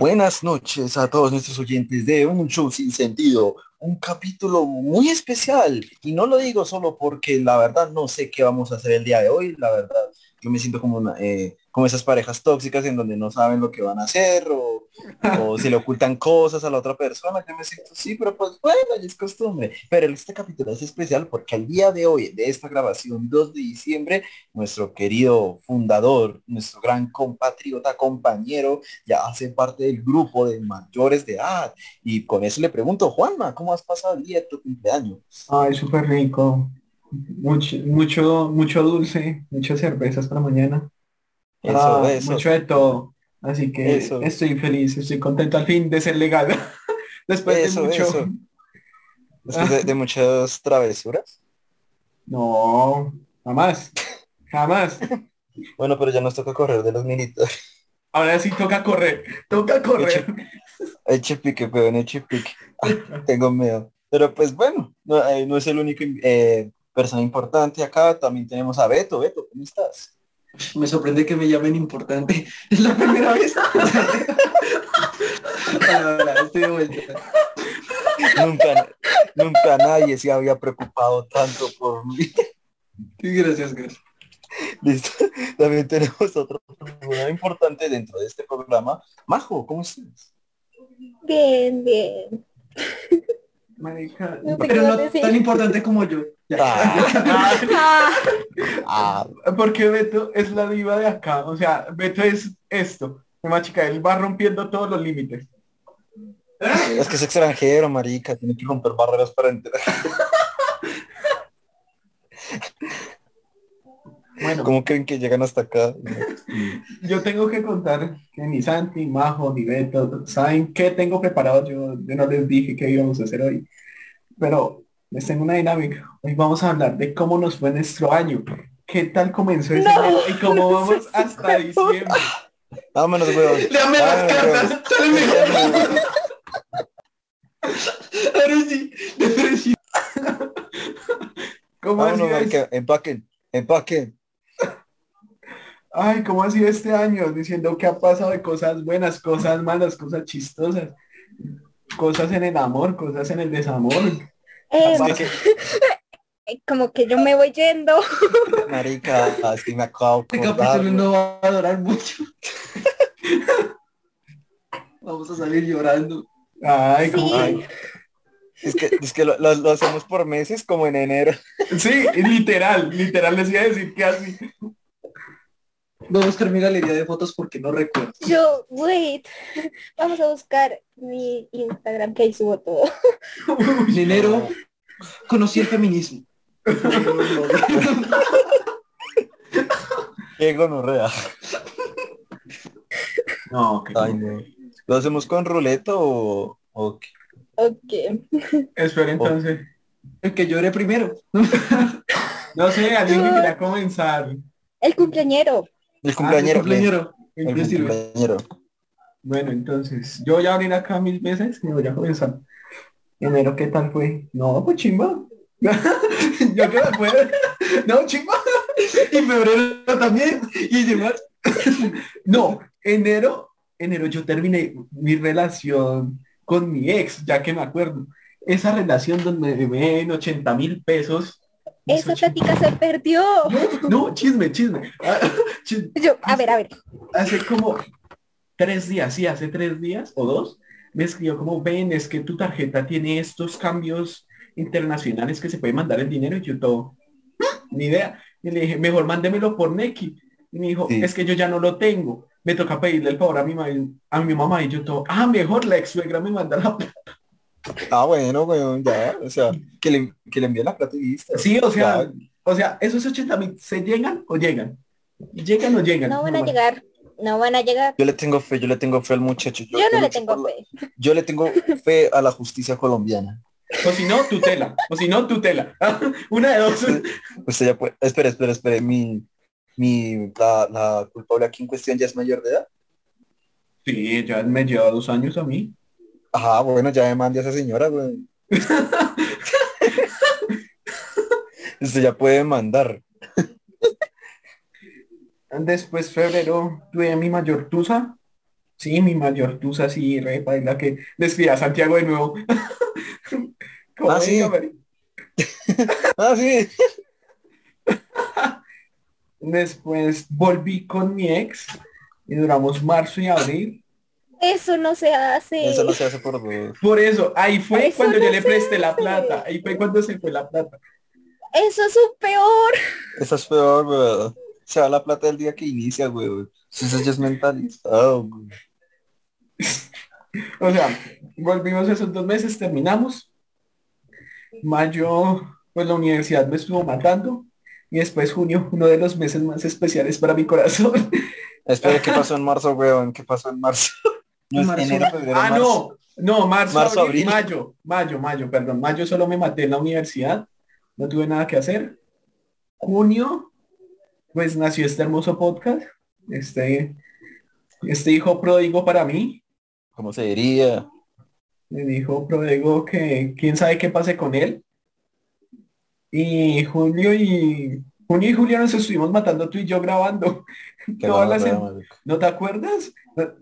Buenas noches a todos nuestros oyentes de Un Show Sin Sentido, un capítulo muy especial. Y no lo digo solo porque la verdad no sé qué vamos a hacer el día de hoy, la verdad. Yo me siento como una, eh, como esas parejas tóxicas en donde no saben lo que van a hacer o, o si le ocultan cosas a la otra persona. Yo me siento sí, pero pues bueno, ya es costumbre. Pero este capítulo es especial porque al día de hoy, de esta grabación 2 de diciembre, nuestro querido fundador, nuestro gran compatriota, compañero, ya hace parte del grupo de mayores de edad. Y con eso le pregunto, Juanma, ¿cómo has pasado el día de tu cumpleaños? Ay, súper rico. Mucho, mucho, mucho dulce, muchas cervezas para mañana. Eso, Ah, eso. mucho de todo. Así que Eso. estoy feliz, estoy contento al fin de ser legal. Después Eso, de mucho. eso. Después de, de muchas travesuras. No, jamás. Jamás. Bueno, pero ya nos toca correr de los militares. Ahora sí toca correr. Toca correr. Eche pique, peón, eche pique. Ah, tengo miedo. Pero pues bueno, no, eh, no es el único eh, persona importante acá. También tenemos a Beto. Beto, ¿cómo estás? Me sorprende que me llamen importante. Es la primera vez. Hola, hola, estoy de vuelta. Nunca, nunca nadie se había preocupado tanto por mí. Gracias, gracias. Listo. También tenemos otro persona importante dentro de este programa. Majo, ¿cómo estás? Bien, bien. Marica. No Pero no decir. tan importante como yo. Ah, Ah, ah, Porque Beto es la diva de acá. O sea, Beto es esto. Más chica, él va rompiendo todos los límites. es que es extranjero, marica. Tiene que romper barreras para entrar. Bueno, ¿Cómo creen que llegan hasta acá? yo tengo que contar que ni Santi, Majo, ni Beto saben qué tengo preparado. Yo, yo no les dije qué íbamos a hacer hoy. Pero les tengo una dinámica. Hoy vamos a hablar de cómo nos fue nuestro año. ¿Qué tal comenzó ese No, año y cómo no vamos hasta diciembre? Vámonos, weón. Léame las cartas. Ahora sí. ¿Cómo Vámonos, Empaquen, empaquen. Ay, ¿cómo ha sido este año? Diciendo que ha pasado de cosas buenas, cosas malas, cosas chistosas, cosas en el amor, cosas en el desamor. eh, Así que, como que yo me voy yendo. Marica, que me acabo de Este acordar. capítulo no va a durar mucho. Vamos a salir llorando. ay, ¿cómo- Sí. ay. Es que, es que lo, lo- lo hacemos por meses, como en enero. Sí, literal, literal les iba a decir que así. Voy a buscar mi galería de fotos porque no recuerdo. Yo, wait. Vamos a buscar mi Instagram que ahí subo todo. En enero conocí el feminismo. Qué gonorrea. No, que Ay, no. ¿Lo hacemos con ruleta o, o qué? Ok. Espera entonces. El que llore primero. No sé, alguien que quiera comenzar. El cumpleañero. El Ah, cumpleañero. el cumpleañero. El Me sirve. cumpleañero. Bueno, entonces, yo ya abrí acá mil veces y voy a comenzar. Enero, ¿qué tal fue? No, pues chimba. yo que me acuerdo. No, chimba. Y febrero también. Y llegó No, enero, enero yo terminé mi relación con mi ex, ya que me acuerdo. Esa relación donde me ven 80 mil pesos. Esa plática se perdió. No, chisme, chisme. Ah, chisme. Yo, a ver, a ver. Hace como tres días, sí, hace tres días o dos, me escribió como, ven, es que tu tarjeta tiene estos cambios internacionales que se puede mandar el dinero y yo todo, "Ah, ni idea. Y le dije, mejor mándemelo por Neki. Y me dijo, Sí. es que yo ya no lo tengo. Me toca pedirle el favor a mi, ma- a mi mamá y yo todo, ah, mejor la ex suegra me manda la plata". Ah, bueno, weón, ya. O sea, que le, que le envíe la plata. Sí, o sea, Ya. o sea, esos 80 mil, ¿se llegan o llegan? ¿Llegan o llegan? No van a llegar. No van a llegar. Yo le tengo fe, yo le tengo fe al muchacho. Yo no le tengo la- fe. Yo le tengo fe a la justicia colombiana. O si no, tutela. O si no, tutela. Una de dos. Usted ya puede. Espera, espera, espera. Mi, mi, la, la culpable aquí en cuestión ya es mayor de edad. Sí, ya me lleva dos años a mí. Ajá, bueno, ya demande a esa señora, güey. Usted ya puede mandar. Después febrero tuve mi mayor tusa. Sí, mi mayor tusa así, re la que despida a Santiago de nuevo. Como, Ah, sí. Ah, sí. Después volví con mi ex y duramos marzo y abril. Eso no se hace. Eso no se hace por dos. Por eso, ahí fue Eso cuando no yo le presté la plata. Ahí fue cuando se fue la plata. Eso es un peor. Eso es peor, weón. Se va la plata el día que inicia, weón. Eso ya es mentalizado. O sea, volvimos esos dos meses, terminamos. Mayo, pues la universidad me estuvo matando. Y después junio, uno de los meses más especiales para mi corazón. Espera, ¿qué pasó en marzo, weón? ¿Qué pasó en marzo? No es Marzo. enero, febrero, ah, marzo. no, no, marzo, Marzo, abril, abril. mayo, mayo, mayo, perdón. Mayo solo me maté en la universidad. No tuve nada que hacer. Junio, pues nació este hermoso podcast. Este, este hijo pródigo para mí. ¿Cómo se diría? Me dijo Prodego que quién sabe qué pase con él. Y Julio y Junio y Julio nos estuvimos matando tú y yo grabando. Todas las. ¿No te acuerdas?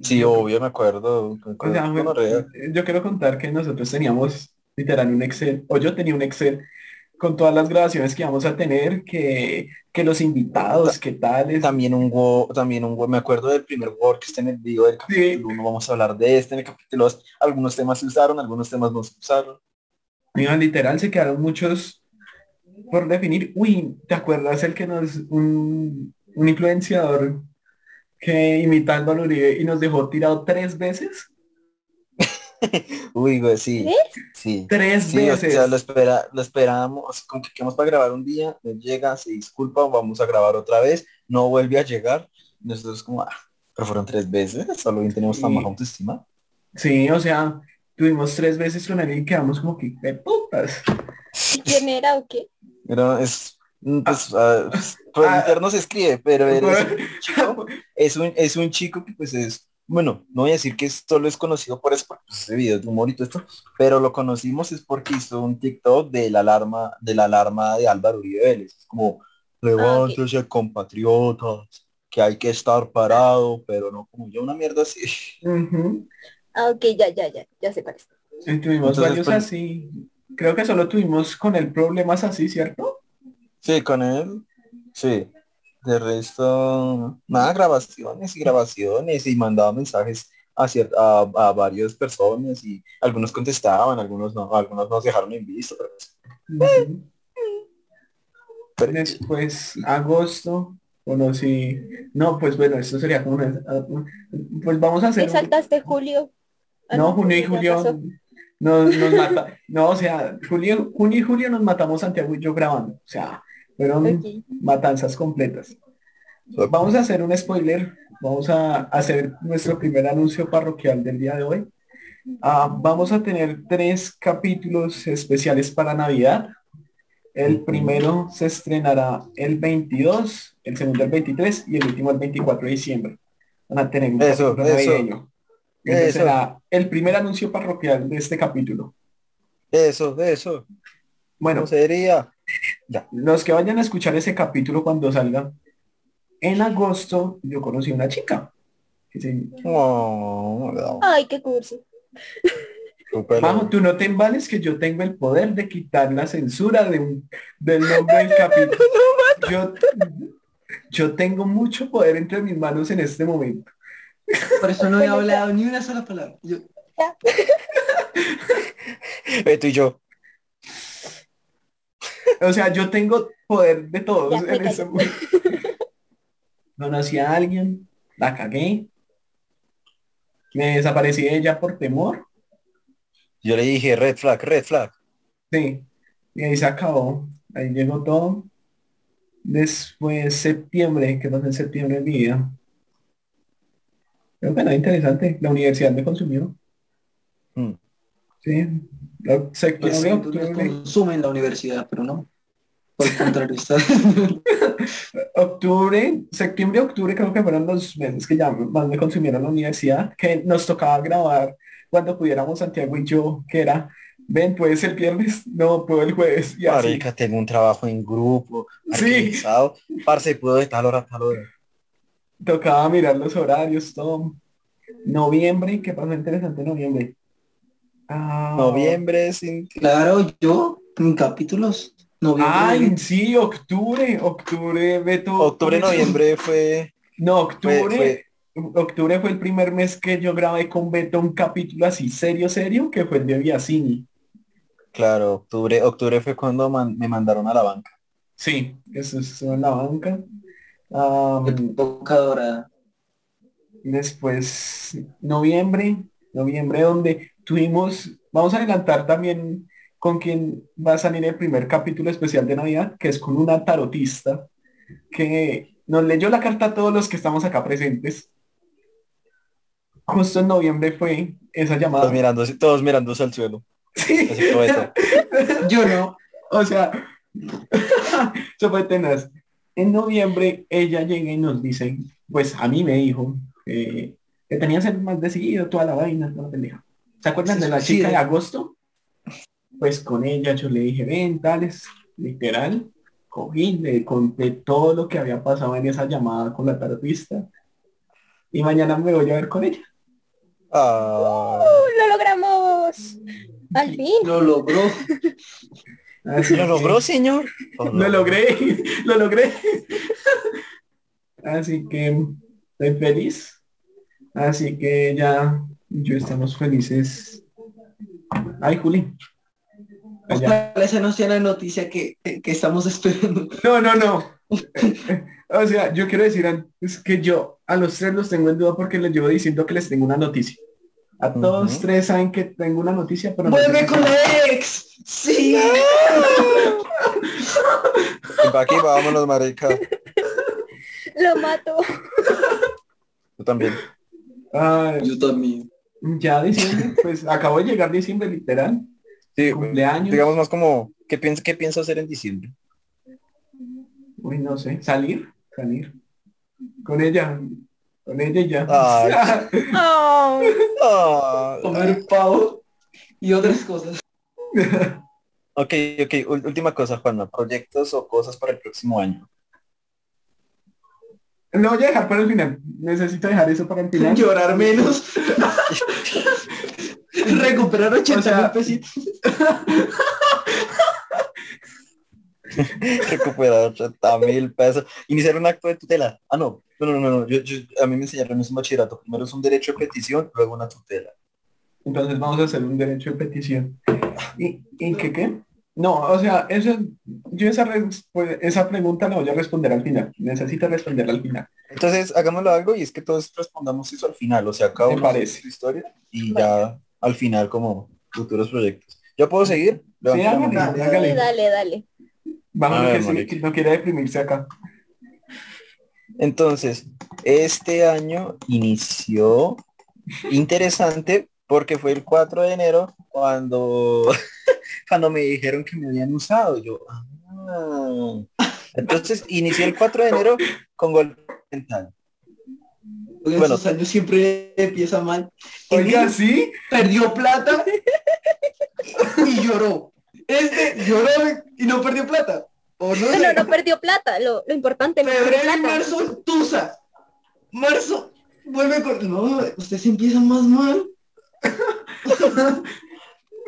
Sí, obvio, me acuerdo. me O sea, yo quiero contar que nosotros teníamos literal un Excel, o yo tenía un Excel con todas las grabaciones que íbamos a tener, que, que los invitados, que tales. También un Word, también un Word, me acuerdo del primer Word que está en el video del capítulo 1, vamos a hablar de este, en el capítulo 2, algunos temas se usaron, algunos temas no se usaron. Mira, literal se quedaron muchos por definir. Uy, ¿te acuerdas el que nos, un, un influenciador que imita a Uribe y nos dejó tirado tres veces? Uy, güey, sí. Tres Sí, o veces. sea, lo, espera, lo esperamos, con que quedamos para grabar un día, no llega, se disculpa, vamos a grabar otra vez, no vuelve a llegar, nosotros como, ah, pero fueron tres veces, solo bien tenemos tan Sí. baja autoestima. Sí, o sea, tuvimos tres veces con él y quedamos como que de putas. ¿Y quién era o qué? Pero es, pues, ah, pues, por Ah. interno se escribe, pero eres un chico, es un, es un chico que pues es, bueno, no voy a decir que solo es conocido por eso, porque pues, ese video de humor y todo esto, pero lo conocimos es porque hizo un TikTok de la alarma, de la alarma de Álvaro Uribe Vélez. Es como, levántese compatriotas, que hay que estar parado, pero no como yo, una mierda así. Ah, ok, ya, ya, ya, ya sé cuál es. Y tuvimos Entonces, varios pues- así. Creo que solo tuvimos con él problemas así, ¿cierto? Sí, con él, sí. De resto, nada, grabaciones y grabaciones y mandaba mensajes a, a, a varias personas y algunos contestaban, algunos no, algunos nos dejaron en visto. pero pues, Después, agosto, conocí... No, pues bueno, esto sería como una... Pues vamos a hacer... ¿Te un- saltaste Julio? Ah, No, junio y julio nos, nos mata. No, o sea, julio, junio y julio nos matamos Santiago y yo grabando. O sea, fueron matanzas completas. Vamos a hacer un spoiler. Vamos a hacer nuestro primer anuncio parroquial del día de hoy. Ah, vamos a tener tres capítulos especiales para Navidad. El primero se estrenará el 22, el segundo el 23 y el último el 24 de diciembre. Van a tener un Eso, navideño. Ese Eso. será el primer anuncio parroquial de este capítulo. Eso, eso. Bueno, ¿Cómo los que vayan a escuchar ese capítulo cuando salga, en agosto yo conocí a una chica. que se- Oh, no, Ay, qué curso. Majo, tú no te embales que yo tengo el poder de quitar la censura de un, del nombre del capítulo. Yo, yo tengo mucho poder entre mis manos en este momento. Por eso no he hablado ni una sola palabra. Yo, Beto y yo. O sea, yo tengo poder de todos Ya, en ese momento. Conocí a alguien, la cagué. Me desaparecí de ella por temor. Yo le dije red flag, red flag. Sí. Y ahí se acabó. Ahí llegó todo. Después septiembre, ¿qué pasó en septiembre en mi vida? Que nada interesante. La universidad me consumió. Mm. Sí. Pues sí, nos octubre, consume en la universidad, pero no. Por el contrario, está. octubre, septiembre, octubre creo que fueron los meses que ya más me consumieron la universidad, que nos tocaba grabar cuando pudiéramos Santiago y yo, que era, ven, puedes el viernes, no, puedo el jueves, y así. Marica, tengo un trabajo en grupo, Sí. organizado. Parce, puedo de tal hora a tal hora. Tocaba mirar los horarios, todo. Noviembre, ¿qué pasó interesante en noviembre? Ah, Noviembre sin ti. Claro, yo, en capítulos. Noviembre. Ay, sí, octubre, octubre, Beto. Octubre, noviembre fue... No, octubre. fue- Octubre fue el primer mes que yo grabé con Beto un capítulo así serio, serio, que fue el de Biasini. Claro, octubre, octubre fue cuando man- me mandaron a la banca. Sí, eso es en la banca. Época dorada. después, noviembre, noviembre donde tuvimos, vamos a adelantar también con quien va a salir el primer capítulo especial de Navidad, que es con una tarotista que nos leyó la carta a todos los que estamos acá presentes. Justo en noviembre fue esa Todos llamada. mirándose, todos mirándose al suelo. Sí. Yo no. O sea, eso fue tenaz. En noviembre ella llega y nos dice, pues a mí me dijo eh, que tenía que ser más decidido toda la vaina, toda la pendeja. ¿Se acuerdan de la suicida. chica de agosto? Pues con ella yo le dije, ven, tales, literal, cogí, le conté todo lo que había pasado en esa llamada con la tarotista. Y mañana me voy a ver con ella. Ah, ¡Uh, ¡Lo logramos! Al fin. Lo logró. Así ¿Lo que- logró, señor? Lo logré, lo logré. Así que estoy feliz. Así que ya yo estamos felices. Ay, Juli. Allá. Ojalá esa no sea la noticia que, que- estamos esperando. No, no, no. O sea, yo quiero decir antes que yo a los tres los tengo en duda porque les llevo diciendo que les tengo una noticia. A todos Ujú. tres saben que tengo una noticia, pero ¡Vuelve con la ex! ¡Sí! Y pa' aquí, vámonos, marica. Lo mato. Tú también. Ay, Yo también. Ya diciembre, pues acabo de llegar diciembre literal. Sí, Cumpleaños. digamos más como, ¿qué piensa, qué piensa hacer en diciembre? Uy, no sé, salir, salir. Con ella, con ella y ya. Ah, Comer pavo y otras cosas. ok, ok, última cosa, Juanma. ¿Proyectos o cosas para el próximo año? Lo voy a dejar para el final. Necesito dejar eso para el final. Llorar menos. Recuperar 80 O sea, mil pesitos. Recuperar 80 mil pesos. Iniciar un acto de tutela. Ah, no. No, no, no, no. Yo, yo- a mí me enseñaron eso en bachillerato. Primero es un derecho de petición, luego una tutela. Entonces vamos a hacer un derecho de petición. ¿Y, y qué qué? No, o sea, eso, yo esa, pues, esa pregunta la voy a responder al final. Necesito responderla al final. Entonces, hagámoslo algo y es que todos respondamos eso al final. O sea, cada uno parece. su historia y ya al final como futuros proyectos. ¿Yo puedo seguir? Sí, hágale, hágale. dale, dale. Vamos, A ver, que, sí, marica. que no quiere deprimirse acá. Entonces, este año inició interesante porque fue el 4 de enero cuando, cuando me dijeron que me habían usado. Yo, ah. Entonces, inicié el 4 de enero con golpe mental. En Bueno. esos años siempre empieza mal. Oiga, sí. perdió plata y lloró. Este lloró y no perdió plata. O no. No, no perdió plata. Lo, lo importante no perdió Febrero plata. marzo, Tusa. Marzo, vuelve con... No, usted se empieza más mal.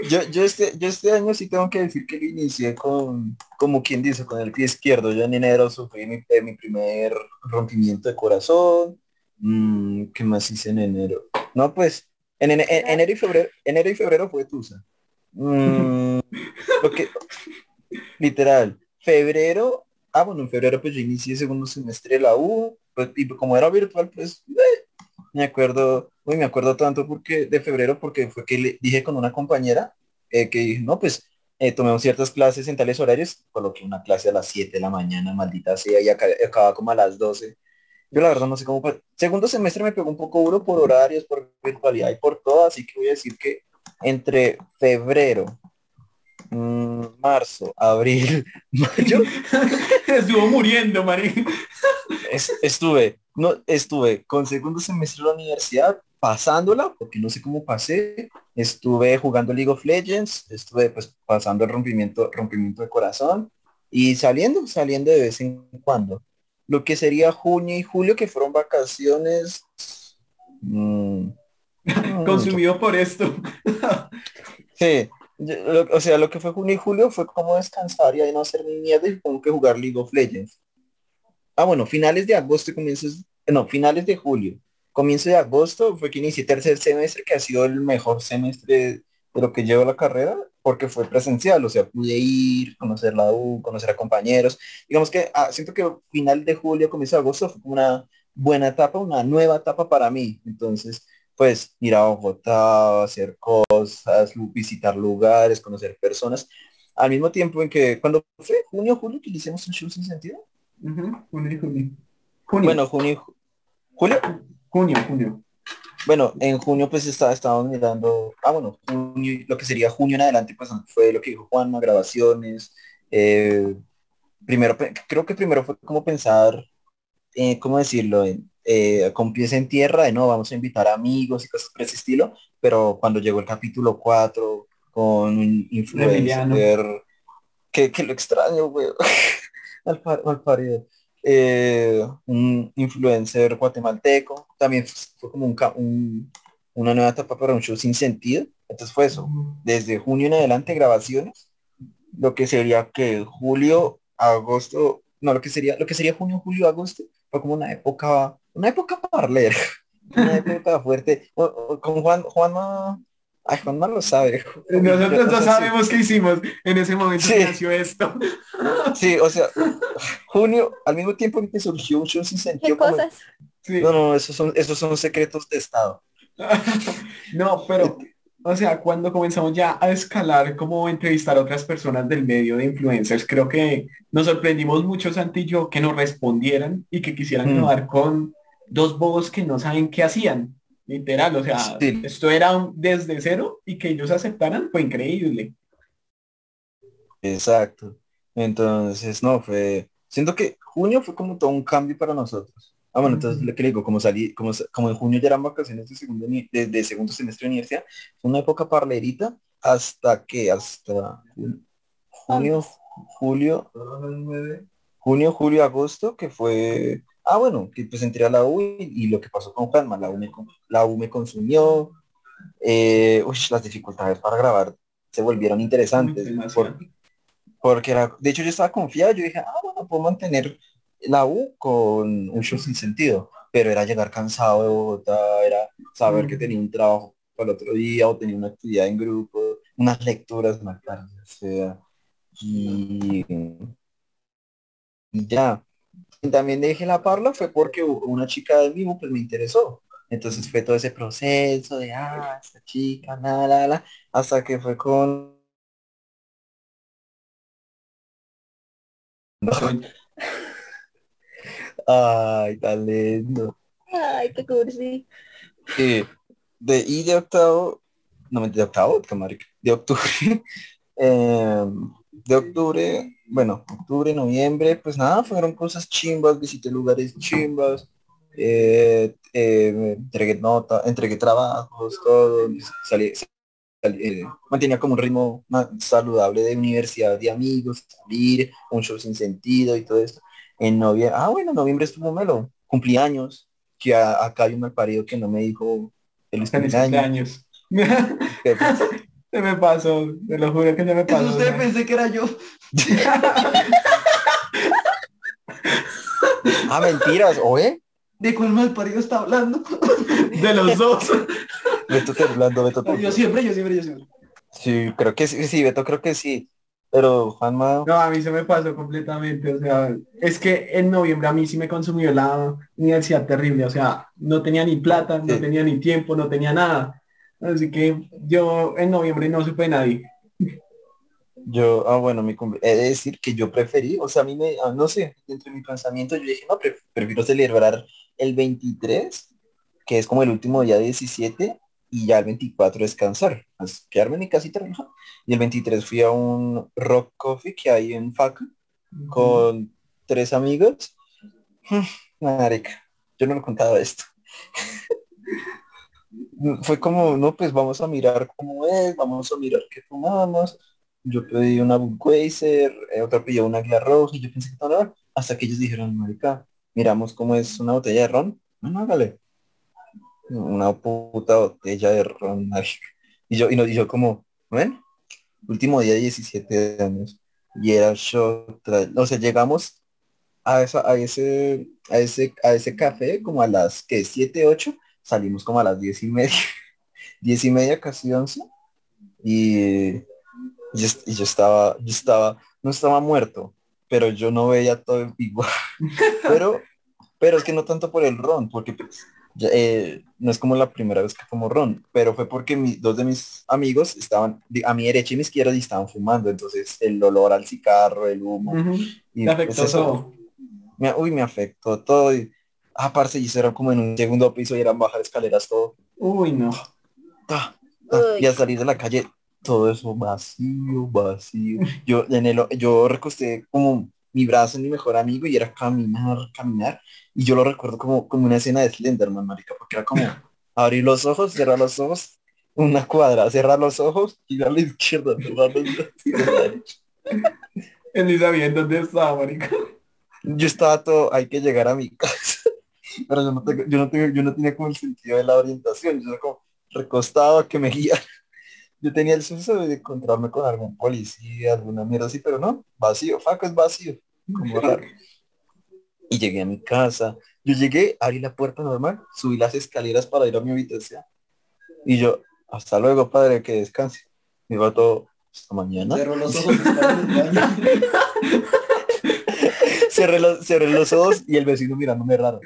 Yo, yo, este, yo este año sí tengo que decir que lo inicié con, como quien dice, con el pie izquierdo. Yo en enero sufrí mi, eh, mi primer rompimiento de corazón. Mm, ¿Qué más hice en enero? No, pues, en, ene- en- enero y febrero, enero y febrero fue Tusa. Mm, lo que, literal, febrero, ah, bueno, en febrero pues yo inicié segundo semestre de la U, pues, y como era virtual, pues, eh, me acuerdo, uy, me acuerdo tanto porque de febrero porque fue que le dije con una compañera eh, que dije, no, pues eh, tomemos ciertas clases en tales horarios, coloqué una clase a las 7 de la mañana, maldita sea, y aca- acababa como a las 12. Yo la verdad no sé cómo fue. Segundo semestre me pegó un poco duro por horarios, por virtualidad y por todo, así que voy a decir que entre febrero, mm, marzo, abril, mayo, Estuvo muriendo, María. es- estuve, no, estuve con segundo semestre de la universidad pasándola, porque no sé cómo pasé, estuve jugando League of Legends, estuve pues pasando el rompimiento, rompimiento de corazón y saliendo, saliendo de vez en cuando. Lo que sería junio y julio, que fueron vacaciones, mm. Consumido por esto. Sí, lo- o sea, lo que fue junio y julio fue como descansar y ahí no hacer ni mierda y como que jugar League of Legends. Ah, bueno, finales de agosto y comienzos, no, finales de julio. Comienzo de agosto fue que inicié tercer semestre, que ha sido el mejor semestre de lo que llevo la carrera, porque fue presencial, o sea, pude ir, conocer la U, conocer a compañeros. Digamos que ah, siento que final de julio, comienzo de agosto fue una buena etapa, una nueva etapa para mí. Entonces, pues ir a Bogotá, hacer cosas, visitar lugares, conocer personas. Al mismo tiempo en que, cuando fue junio, julio, que le hicimos un show sin sentido. Junio junio. Junio, Bueno, julio. junio, junio. Bueno, en junio pues está, estábamos mirando, ah bueno, junio, lo que sería junio en adelante pues fue lo que dijo Juanma, grabaciones. eh, primero, creo que primero fue como pensar, eh, ¿cómo decirlo? En, eh, con pies en tierra, de no, vamos a invitar amigos y cosas por ese estilo, pero cuando llegó el capítulo 4 con un influencer, que, que lo extraño, güey, al, par- al parido. Eh, un influencer guatemalteco, también fue como un, un- una nueva etapa para un show sin sentido. Entonces fue eso, desde junio en adelante grabaciones, lo que sería que julio, agosto, no, lo que sería, lo que sería junio, julio, agosto, fue como una época, una época parlera, una época fuerte. Con Juan, Juanma, ay, Juanma lo sabe. Nosotros no Sí. sabemos qué hicimos en ese momento Sí. que nació esto. Sí, o sea, junio, al mismo tiempo en que surgió un show sin ¿Qué sentido, como- cosas? Sí. no, no, esos son, esos son secretos de Estado. No, pero, o sea, cuando comenzamos ya a escalar como entrevistar a otras personas del medio de influencers, creo que nos sorprendimos mucho, Santi y yo, que nos respondieran y que quisieran Mm. grabar con dos bobos que no saben qué hacían. Literal, o sea, Sí. esto era un- desde cero y que ellos aceptaran fue increíble. Exacto. Entonces, no, fue, siento que junio fue como todo un cambio para nosotros. Ah, bueno, entonces lo que le digo, como salí, como, como en junio ya eran vacaciones de segundo, ni- de, de segundo semestre de universidad, fue una época parlerita hasta que, hasta jun- junio, julio, junio, julio, agosto, que fue, ah, bueno, que pues entré a la U y, y lo que pasó con Juanma, la U me, la U me consumió, eh, uy, las dificultades para grabar se volvieron interesantes, por- porque era, de hecho yo estaba confiado, yo dije, ah, bueno, puedo mantener la U con un show sin sentido, pero era llegar cansado de Bogotá, era saber que tenía un trabajo para el otro día o tenía una actividad en grupo, unas lecturas más tarde, o sea, y, y ya. Y también dejé la parla fue porque una chica del mismo pues me interesó. Entonces fue todo ese proceso de, ah, esta chica, nada, la, la, hasta que fue con Ay, talento. Ay, qué cursi. Eh, de, y de octavo, no, de octavo, qué marica, de octubre, eh, de octubre, bueno, octubre, noviembre, pues nada, fueron cosas chimbas, visité lugares chimbas, eh, eh, entregué nota, entregué trabajos, todo, salí, salí, eh, mantenía como un ritmo más saludable de universidad, de amigos, salir, un show sin sentido y todo esto. En noviembre, ah, bueno, noviembre estuvo melo, cumpleaños, que a- acá hay un malparido que no me dijo feliz Feliz cumpleaños. cumpleaños. se me pasó, te lo juro que se me pasó. Usted pensé que era yo. ah, mentiras, oye, ¿De cuál mal parido está hablando? De los dos. Beto temblando, Beto Yo temblando. siempre, yo siempre, yo siempre. Sí, creo que sí, sí, Beto creo que sí. Pero Juanma, No, a mí se me pasó completamente, o sea, es que en noviembre a mí sí me consumió la universidad terrible, o sea, no tenía ni plata, no tenía ni tiempo, no tenía nada. Así que yo en noviembre no supe de nadie. yo, ah, bueno, mi cumple, he de decir que yo preferí, o sea, a mí me, ah, no sé, dentro de mi pensamiento yo dije, no, pre- prefiero celebrar el 23, que es como el último día 17, y ya el 24 descansar, pues, quedarme en mi casita relajado. Y el 23 fui a un rock coffee que hay en FAC con tres amigos. Marica, yo no lo contaba esto. Fue como, no, pues vamos a mirar cómo es, vamos a mirar qué fumamos. Yo pedí una Budweiser, eh, otra pidió una Águila Roja y yo pensé que hasta que ellos dijeron, marica, miramos cómo es una botella de ron. Bueno, hágale. una puta botella de ron. Y yo, y, no, y yo como, ¿ven? Último día 17 años. Y era shot, o sea, llegamos a, esa, a, ese, a, ese, a ese café como a las que 7, 8, salimos como a las 10 y media, 10 y media, casi 11. Y yo, y yo estaba, yo estaba, no estaba muerto, pero yo no veía todo igual. pero, pero es que no tanto por el ron, porque pues, ya, eh, no es como la primera vez que tomo ron, pero fue porque mi- dos de mis amigos estaban a mi derecha y mi izquierda y estaban fumando, entonces el olor al cigarro, el humo, y Te pues, eso, todo. me, uy, me afectó todo. Y, aparte, y eso era como en un segundo piso y eran bajar escaleras todo. Uy, no. ta, ta, Uy. y al salir de la calle, todo eso vacío, vacío. Yo en el, yo recosté como mi brazo en mi mejor amigo y era caminar, caminar. Y yo lo recuerdo como, como una escena de Slenderman, marica, porque era como abrir los ojos, cerrar los ojos, una cuadra, cerrar los ojos, ir a la izquierda, cerrar los ojos, a. Él ni sabía en dónde estaba, marica. Yo estaba todo, hay que llegar a mi casa. Pero yo no, tengo, yo, no tengo, yo no tenía como el sentido de la orientación, yo estaba como recostado a que me guía. Yo tenía el susto de encontrarme con algún policía, alguna mierda así, pero no, vacío, faco es vacío, como raro. Y llegué a mi casa, yo llegué, abrí la puerta normal, subí las escaleras para ir a mi habitación. Y yo, hasta luego, padre, que descanse. Me va todo, hasta mañana. Cerró los ojos. Cerré los, cerré los ojos y el vecino mirándome raro.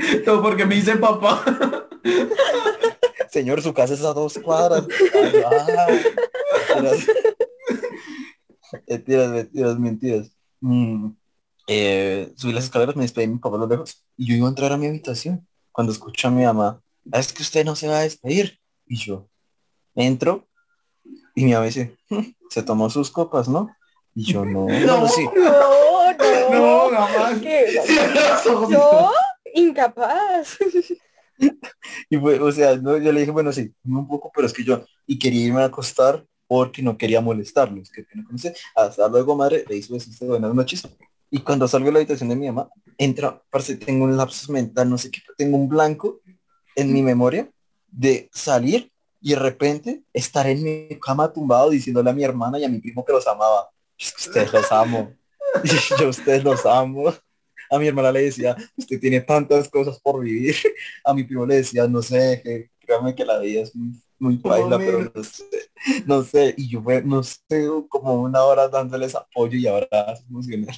Todo porque me hice papá. Señor, su casa es a dos cuadras. Ay. Mentiras. Mentiras, mentiras, mentiras. Mm, eh, subí las escaleras, me despedí de mi papá a lo lejos y yo iba a entrar a mi habitación cuando escucho a mi mamá, "Ah, es que usted no se va a despedir. Y yo entro y mi mamá dice, "Mm, se tomó sus copas, ¿no? Y yo no, bueno, sí. No, no. No, jamás. ¿Qué? Yo, incapaz. Y fue, o sea, no, yo le dije, bueno, sí, un poco, pero es que yo, y quería irme a acostar porque no quería molestarlos, que no conoce. Hasta luego, madre, le hizo decirse buenas noches. Y cuando salgo de la habitación de mi mamá, entra, parce, tengo un lapsus mental, no sé qué, tengo un blanco en mi memoria de salir y de repente estar en mi cama tumbado diciéndole a mi hermana y a mi primo que los amaba. Ustedes los amo. Yo ustedes los amo. A mi hermana le decía, usted tiene tantas cosas por vivir. A mi primo le decía, no sé, que créame que la vida es muy, muy paila, pero no sé, no sé. Y yo fue, no sé, como una hora dándoles apoyo y ahora emocional.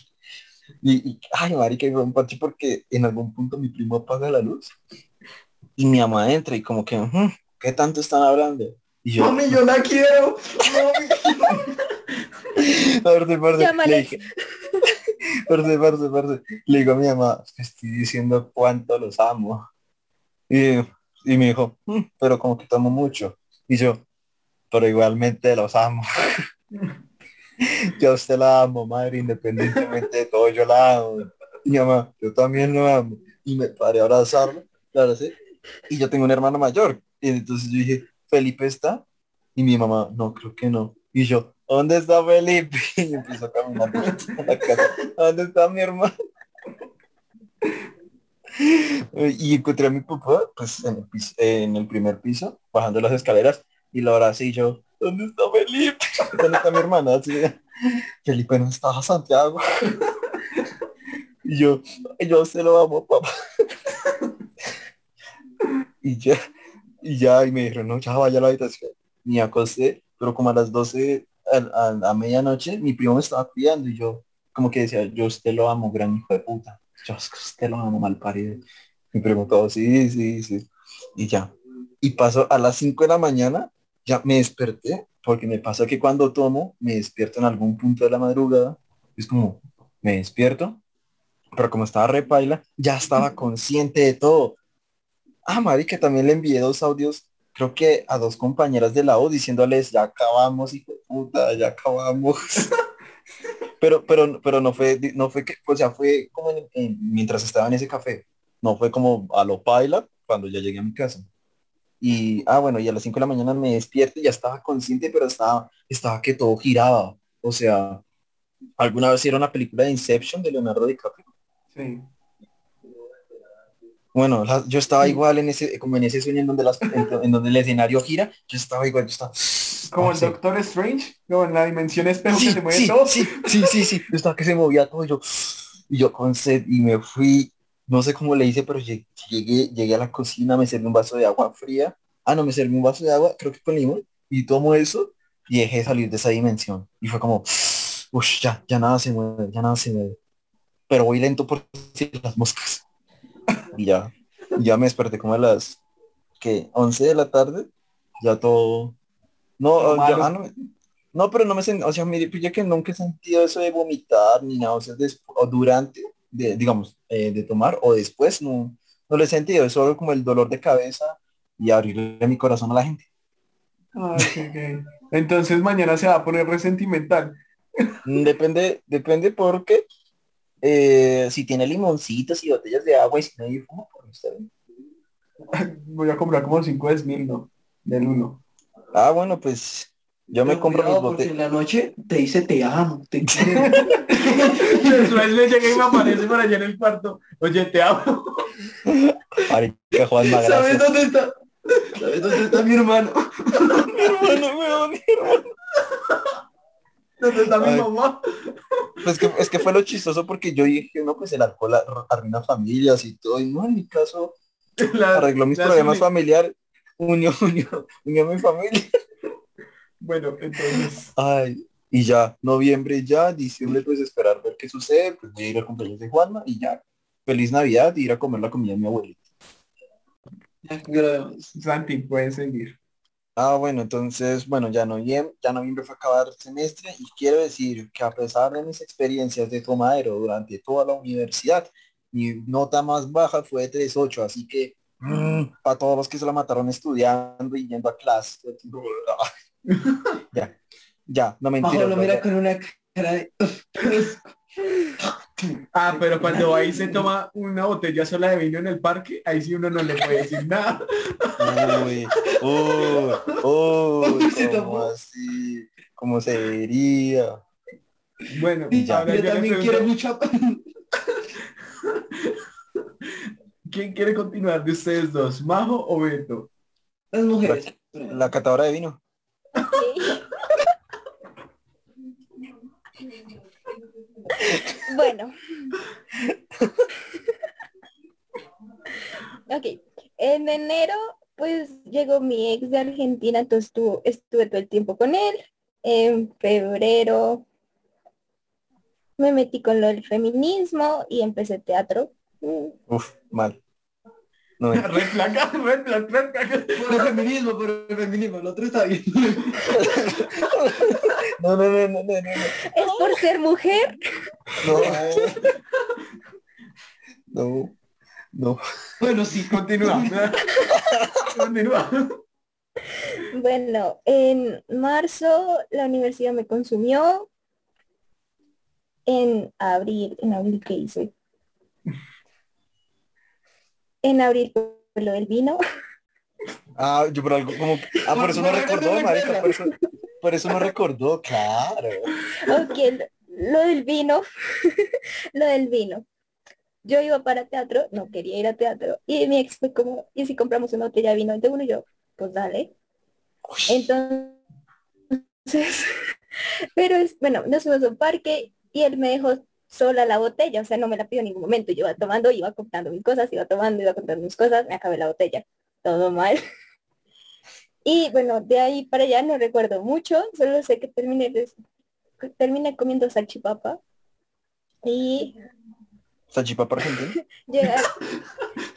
Y, y ay, marica, y fue un parche porque en algún punto mi primo apaga la luz y mi mamá entra y como que, "Ujú, ¿qué tanto están hablando? Y yo, Mami, yo la quiero. Mami. le dije, parce, parce, parce, le digo a mi mamá, "Es que estoy diciendo cuánto los amo. Y, y me dijo, "Mm, pero como que tomo mucho. Y yo, pero igualmente los amo. yo a usted la amo, madre, independientemente de todo, yo la amo. Y mi mamá, yo también lo amo. Y me paré a abrazarlo, la abracé. Y yo tengo un hermano mayor. Y entonces yo dije, ¿Felipe está? Y mi mamá, no, creo que no. Y yo, ¿dónde está Felipe? Y empiezo a caminar por la casa. ¿Dónde está mi hermano? Y encontré a mi papá, pues, en el, pis- en el primer piso, bajando las escaleras, y lo abracé y yo, ¿dónde está Felipe? ¿Dónde está mi hermana? Así, Felipe no estaba Santiago. Y yo, "Ay, yo se lo amo, papá. Y ya, y ya, y me dijeron, no, ya vaya a la habitación. Me acosté, pero como a las 12, a, a- a medianoche, mi primo me estaba cuidando y yo, como que decía, yo usted lo amo, gran hijo de puta. Yo que usted lo amo, mal parido. Me preguntó, sí, sí, sí. Y ya. Y pasó a las 5 de la mañana, ya me desperté, porque me pasa que cuando tomo, me despierto en algún punto de la madrugada. Es como, me despierto, pero como estaba repaila, ya estaba consciente de todo. Ah, marica, también le envié dos audios, creo que a dos compañeras de la U diciéndoles, ya acabamos, puta, ya acabamos. pero, pero, pero no fue, no fue que, o sea, fue como en- en- mientras estaba en ese café. No fue como a lo paila cuando ya llegué a mi casa. Y, ah, bueno, y a las 5 de la mañana me despierto y ya estaba consciente, pero estaba, estaba que todo giraba. O sea, ¿alguna vez vieron la película de Inception de Leonardo DiCaprio? Sí. Bueno, la- yo estaba igual en ese, como en ese sueño en donde, las, en, en donde el escenario gira, yo estaba igual, yo estaba... Como no el. Doctor Strange, como en la dimensión espejo Sí, que se mueve sí, todo. sí, sí, sí, sí, yo estaba que se movía todo, y yo, y yo con sed, y me fui, no sé cómo le hice, pero lle- llegué, llegué a la cocina, me serví un vaso de agua fría, ah, no, me serví un vaso de agua, creo que con limón, y tomo eso, y dejé de salir de esa dimensión, y fue como, uff, ya, ya nada se mueve, ya nada se mueve, pero voy lento por las moscas, y ya, ya me desperté como a las, que 11 de la tarde, ya todo, no, ya- ah, no, no, pero no me sentí, o sea, mire, pues ya que nunca he sentido eso de vomitar ni náuseas des- o durante, de, digamos, eh, de tomar o después, no, no lo he sentido, es solo como el dolor de cabeza y abrirle mi corazón a la gente. Gay. Entonces mañana se va a poner resentimental. Mm, Depende, depende porque eh, si tiene limoncitos y botellas de agua y si no hay fumo, pues está bien. Voy a comprar como 5 de mil, ¿no? Del uno. Ah, bueno, pues yo me Pero compro mis cuidado, porque en botellas. la noche te dice te amo, te quiero. Después le llega y me aparece por allá en el cuarto. Oye, te amo. Marica, Juanma, ¿Sabes gracias. dónde está? ¿Sabes dónde está mi hermano? Mi hermano, weón. ¿Dónde está mi Ay. mamá? Pues que, es que fue lo chistoso porque yo dije, no, pues el alcohol ar- arruina familias y todo, y no, en mi caso La- arregló mis problemas familiares, unió, unió, unió a mi familia. Bueno, entonces. Ay, y ya, noviembre ya, diciembre pues esperar ver qué sucede, pues voy a ir al cumpleaños de Juanma y ya, feliz Navidad y ir a comer la comida de mi abuelita. Santi, puedes seguir. Ah, bueno, entonces, bueno, ya noviembre, ya noviembre fue acabar el semestre y quiero decir que a pesar de mis experiencias de tomadero durante toda la universidad, mi nota más baja fue de 3.8, así que para todos los que se la mataron estudiando y yendo a clase, ya, ya, no mentira. lo mira con una cara de... Ah, pero cuando ahí se toma una botella sola de vino en el parque, ahí sí uno no le puede decir nada. Uy, Uy, se ¿cómo así? ¿Cómo se diría? Bueno, Y Ya. ahora yo también pregunto, quiero mucha... ¿quién quiere continuar de ustedes dos, Majo o Beto? Las mujeres. La catadora de vino. Bueno. ok. En enero, pues llegó mi ex de Argentina, entonces estuvo- estuve todo el tiempo con él. En febrero me metí con lo del feminismo y empecé teatro. Uf, mal. No, mentira. Red flag. Por el feminismo, por el feminismo. El otro está bien. no, no, no, no, no, no, ¿Es por ser mujer? no, no, no. Bueno, sí. Continúa. Continúa. Bueno, en marzo la universidad me consumió. En abril, en abril, ¿qué hice? En abril lo del vino. Ah, yo por algo como, ah, por eso no recordó, marica, por eso, por eso no recordó, claro. Ok, lo, lo del vino, lo del vino. Yo iba para teatro, no quería ir a teatro. Y mi ex fue como, ¿y si compramos una botella de vino de uno? Y yo, pues dale. Entonces, pero es, bueno, nos fuimos a un parque y él me dejó sola la botella, o sea, no me la pidió en ningún momento. Yo iba tomando, iba comprando mis cosas, iba tomando, iba comprando mis cosas, me acabé la botella. Todo mal. Y bueno, de ahí para allá no recuerdo mucho, solo sé que terminé, des- terminé comiendo salchipapa y Salchipapa argentina. llegué,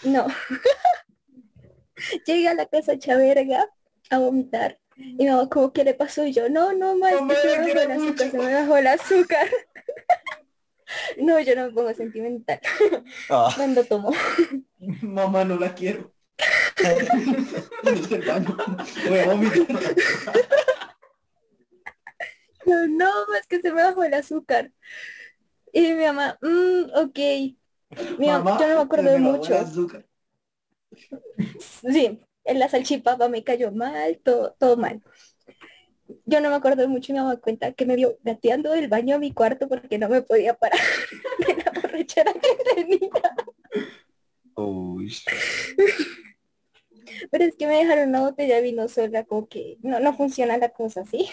no, llegué a la casa Chaverga a vomitar y mi mamá como, ¿qué le pasó? Y yo, no, no, ma, es Mamá, que se la me bajó el azúcar, mucho". se me bajó el azúcar. No, yo no me pongo sentimental Ah, cuando tomo. Mamá, no la quiero. No, no, es que se me bajó el azúcar. Y mi mamá, mm, ok. Mi mamá, yo no me acuerdo de mucho. el azúcar. Sí, en la salchipapa me cayó mal, todo, todo mal. Yo no me acuerdo mucho y mi mamá cuenta que me vio gateando del baño a mi cuarto porque no me podía parar de la borrachera que tenía. Uy. Pero es que me dejaron una botella de vino sola, como que no, no funciona la cosa, ¿sí?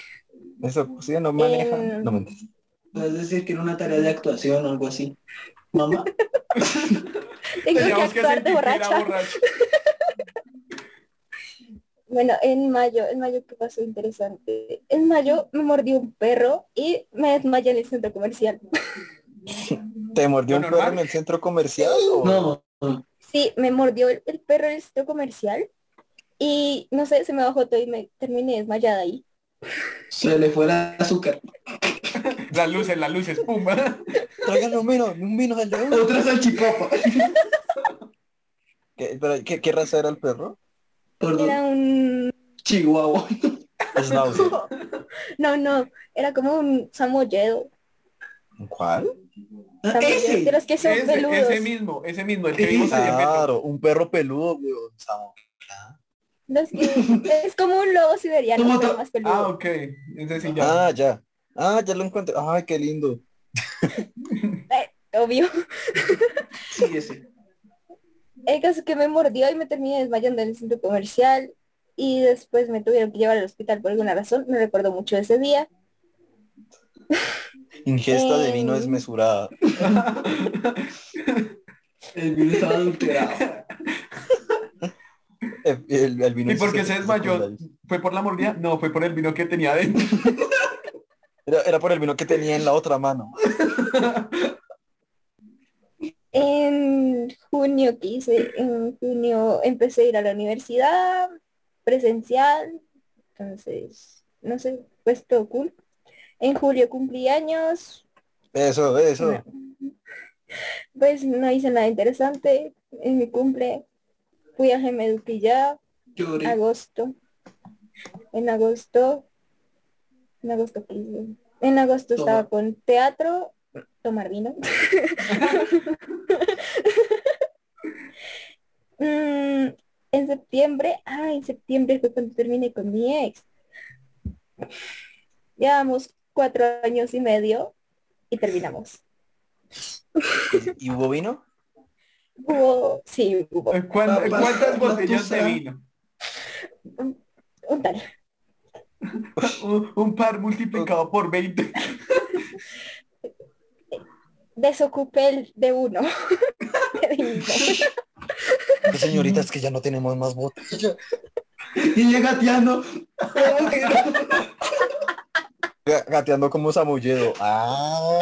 Eso sí, no maneja. Em, No mentes. Puedes decir que era una tarea de actuación o algo así. Mamá, Tengo que actuar de borracha. Bueno, en mayo, en mayo, ¿qué pasó interesante? En mayo me mordió un perro y me desmayé en el centro comercial. ¿Te mordió un ¿Lo perro en el centro comercial? o- no. Sí, me mordió el, el perro en el centro comercial y no sé, se me bajó todo y me terminé desmayada ahí. Se le fue el azúcar. Las luces, las luces, pum. Tráiganle un vino, un vino del de uno. Otra salchipapa. ¿Qué, pero, ¿qué, qué raza era el perro? Perdón. Era un... Chihuahua. Schnauzer. No, no, era como un samoyedo. ¿Cuál? Ah, samoyedo, ese. de los que son Ese, peludos. ese mismo, ese mismo, el que vimos. Claro, un perro peludo, weón. Samo. Los que es como un lobo siberiano, pero más peludo. Ah, ok. Sí ya. Ah, ya. Ah, ya lo encontré. Ay, qué lindo. Obvio. Sí, ese. El caso es que me mordió y me terminé desmayando en el centro comercial y después me tuvieron que llevar al hospital por alguna razón. No recuerdo mucho ese día. Ingesta de vino desmesurada. El vino estaba adulterado. El, el- el vino ¿Y por qué se desmayó? ¿Fue por la mordida? No, fue por el vino que tenía adentro. Era, era por el vino que tenía en la otra mano. En junio que hice, en junio empecé a ir a la universidad presencial, entonces, no sé, pues todo cool. En julio cumplí años, Eso, eso. no. pues no hice nada interesante en mi cumple. Fui a Gemedupi ya, Lloré. agosto. En agosto, en agosto. En agosto Toma. estaba con teatro, tomar vino. Mm, en septiembre, ah, en septiembre fue cuando terminé con mi ex. Llevamos cuatro años y medio y terminamos. ¿Y hubo vino? Hubo, sí, hubo ¿Cuán- Papá, ¿Cuántas botellas de vino? un tal. Un, un par multiplicado por 20. Desocupé el de uno. Pues, señorita, es que ya no tenemos más botella. Y llega gateando. Ga- Gateando como samulledo. Ah.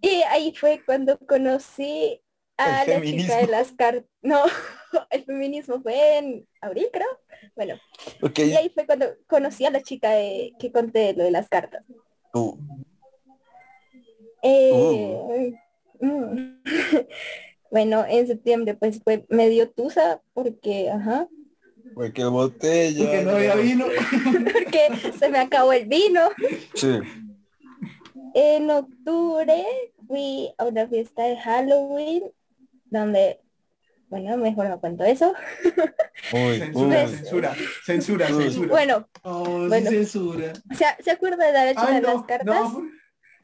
Y ahí fue cuando conocí a El la feminismo. chica de las cartas. No, el feminismo fue en abril, creo. Bueno, y ahí fue cuando conocí a la chica de, que conté lo de las cartas. Uh, Eh, mm. bueno, en septiembre pues fue medio tusa porque, ajá, Pues qué botella. Porque no había vino. porque se me acabó el vino. Sí. En octubre fui a una fiesta de Halloween donde, bueno, mejor no cuento eso. Uy, Censura, uy. censura, censura, Uy. censura. Bueno, Oh, sí Bueno. censura. ¿se, ¿se acuerda de Ay, de no, las cartas? no,